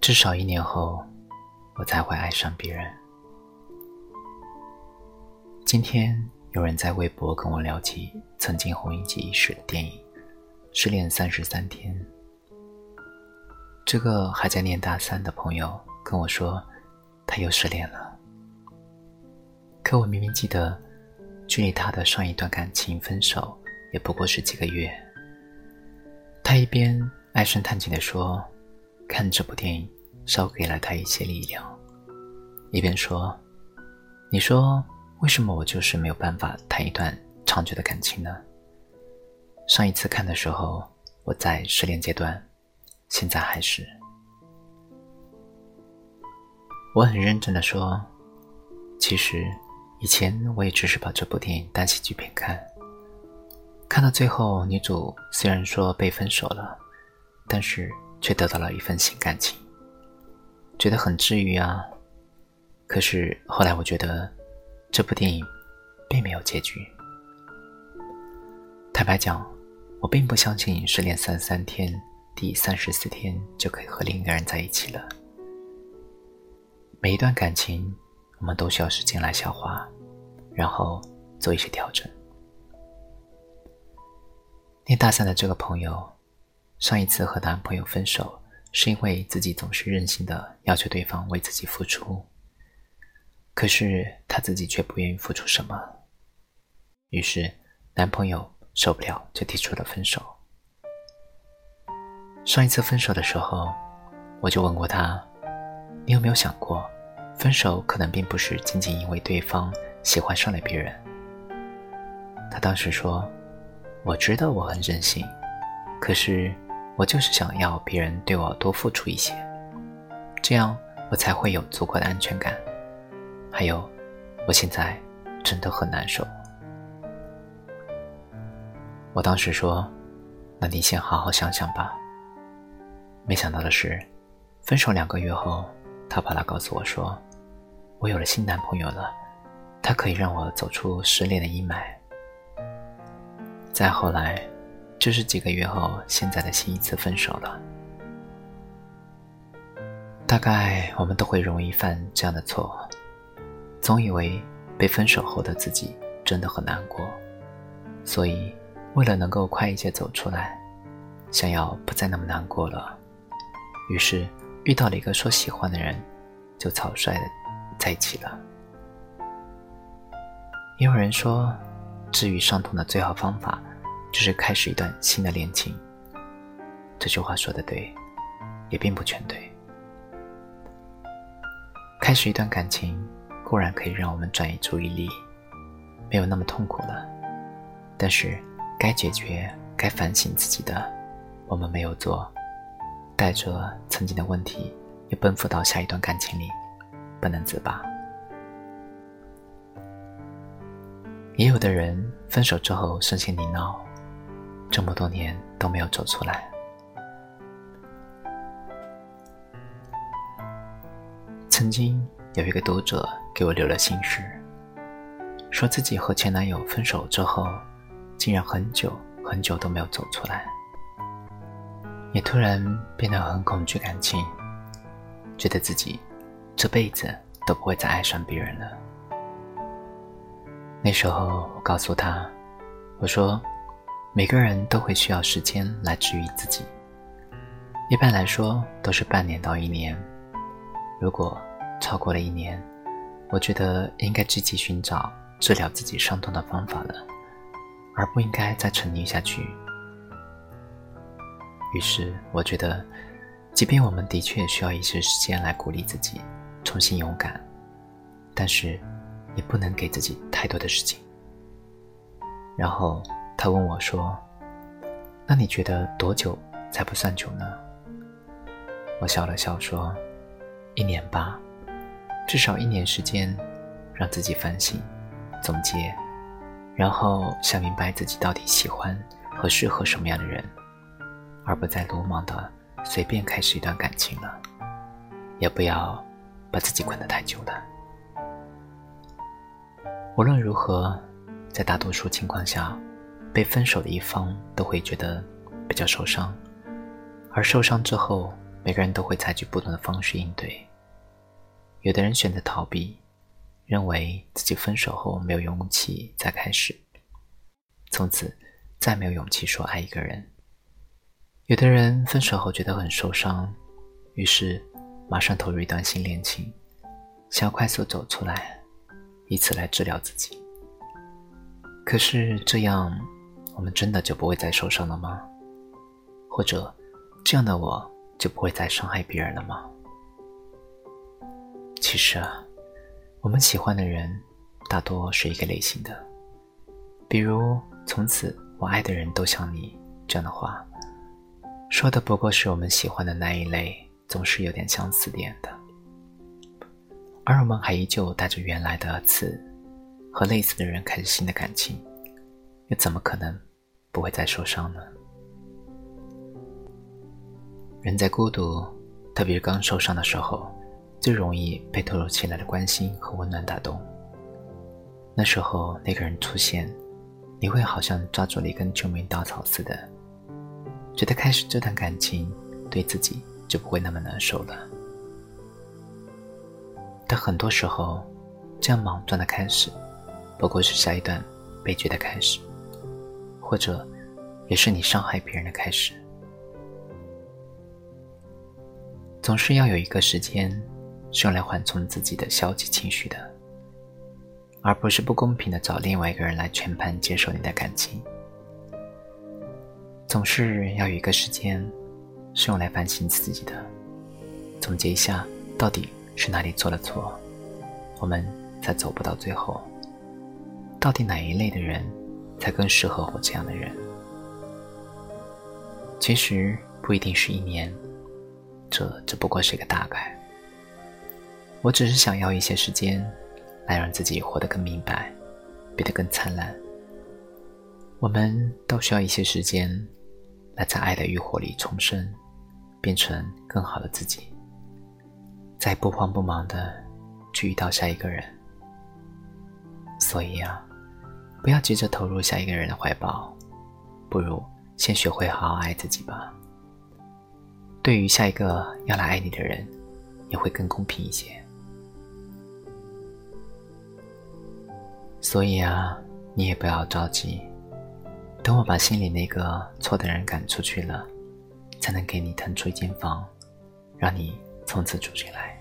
至少一年后，我才会爱上别人。今天有人在微博跟我聊起曾经红一时的电影《失恋三十三天》。这个还在念大三的朋友跟我说，他又失恋了。可我明明记得，距离他的上一段感情分手也不过是几个月。一边唉声叹气地说：“看这部电影。”少给了他一些力量，一边说：“你说为什么我就是没有办法谈一段长久的感情呢？上一次看的时候，我在失恋阶段，现在还是。”我很认真的说：“其实以前我也只是把这部电影当喜剧片看，看到最后，女主虽然说被分手了，但是却得到了一份新感情。”觉得很治愈啊，可是后来我觉得，这部电影并没有结局。坦白讲，我并不相信失恋三十三天，第三十四天就可以和另一个人在一起了。每一段感情，我们都需要时间来消化，然后做一些调整。念大三的这个朋友，上一次和男朋友分手。是因为自己总是任性的要求对方为自己付出，可是他自己却不愿意付出什么，于是男朋友受不了就提出了分手。上一次分手的时候，我就问过他：“你有没有想过，分手可能并不是仅仅因为对方喜欢上了别人？”他当时说：“我知道我很任性，可是……”我就是想要别人对我多付出一些，这样我才会有足够的安全感。还有，我现在真的很难受。我当时说：“那你先好好想想吧。”没想到的是，分手两个月后，他跑来告诉我说：“我有了新男朋友了，他可以让我走出失恋的阴霾。”再后来。就是几个月后，现在的新一次分手了。大概我们都会容易犯这样的错，总以为被分手后的自己真的很难过，所以为了能够快一些走出来，想要不再那么难过了，于是遇到了一个说喜欢的人，就草率的在一起了。也有人说，治愈伤痛的最好方法。就是开始一段新的恋情。这句话说的对，也并不全对。开始一段感情固然可以让我们转移注意力，没有那么痛苦了。但是该解决、该反省自己的，我们没有做，带着曾经的问题又奔赴到下一段感情里，不能自拔。也有的人分手之后伤心离闹。这么多年都没有走出来。曾经有一个读者给我留了心事，说自己和前男友分手之后，竟然很久很久都没有走出来，也突然变得很恐惧感情，觉得自己这辈子都不会再爱上别人了。那时候我告诉他，我说。每个人都会需要时间来治愈自己，一般来说都是半年到一年。如果超过了一年，我觉得应该积极寻找治疗自己伤痛的方法了，而不应该再沉溺下去。于是，我觉得，即便我们的确需要一些时间来鼓励自己重新勇敢，但是也不能给自己太多的事情。然后。他问我说：“那你觉得多久才不算久呢？”我笑了笑说：“一年吧，至少一年时间，让自己反省、总结，然后想明白自己到底喜欢和适合什么样的人，而不再鲁莽的随便开始一段感情了，也不要把自己困得太久了。无论如何，在大多数情况下。”被分手的一方都会觉得比较受伤，而受伤之后，每个人都会采取不同的方式应对。有的人选择逃避，认为自己分手后没有勇气再开始，从此再没有勇气说爱一个人。有的人分手后觉得很受伤，于是马上投入一段新恋情，想要快速走出来，以此来治疗自己。可是这样，我们真的就不会再受伤了吗？或者，这样的我就不会再伤害别人了吗？其实啊，我们喜欢的人大多是一个类型的，比如“从此我爱的人都像你”这样的话。说的不过是我们喜欢的那一类，总是有点相似点的，而我们还依旧带着原来的刺，和类似的人开始新的感情，又怎么可能不会再受伤呢？人在孤独，特别是刚受伤的时候，最容易被突如其来的关心和温暖打动。那时候那个人出现，你会好像抓住了一根救命稻草似的。觉得开始这段感情，对自己就不会那么难受了。但很多时候，这样莽撞的开始，不过是下一段悲剧的开始，或者，也是你伤害别人的开始。总是要有一个时间，是用来缓冲自己的消极情绪的，而不是不公平的找另外一个人来全盘接受你的感情。总是要有一个时间，是用来反省自己的，总结一下到底是哪里做了错，我们才走不到最后。到底哪一类的人，才更适合我这样的人？其实不一定是一年，这只不过是一个大概。我只是想要一些时间，来让自己活得更明白，变得更灿烂。我们都需要一些时间。来在爱的欲火里重生，变成更好的自己，再不慌不忙的去遇到下一个人。所以啊，不要急着投入下一个人的怀抱，不如先学会好好爱自己吧。对于下一个要来爱你的人，也会更公平一些。所以啊，你也不要着急。等我把心里那个错的人赶出去了，才能给你腾出一间房，让你从此住进来。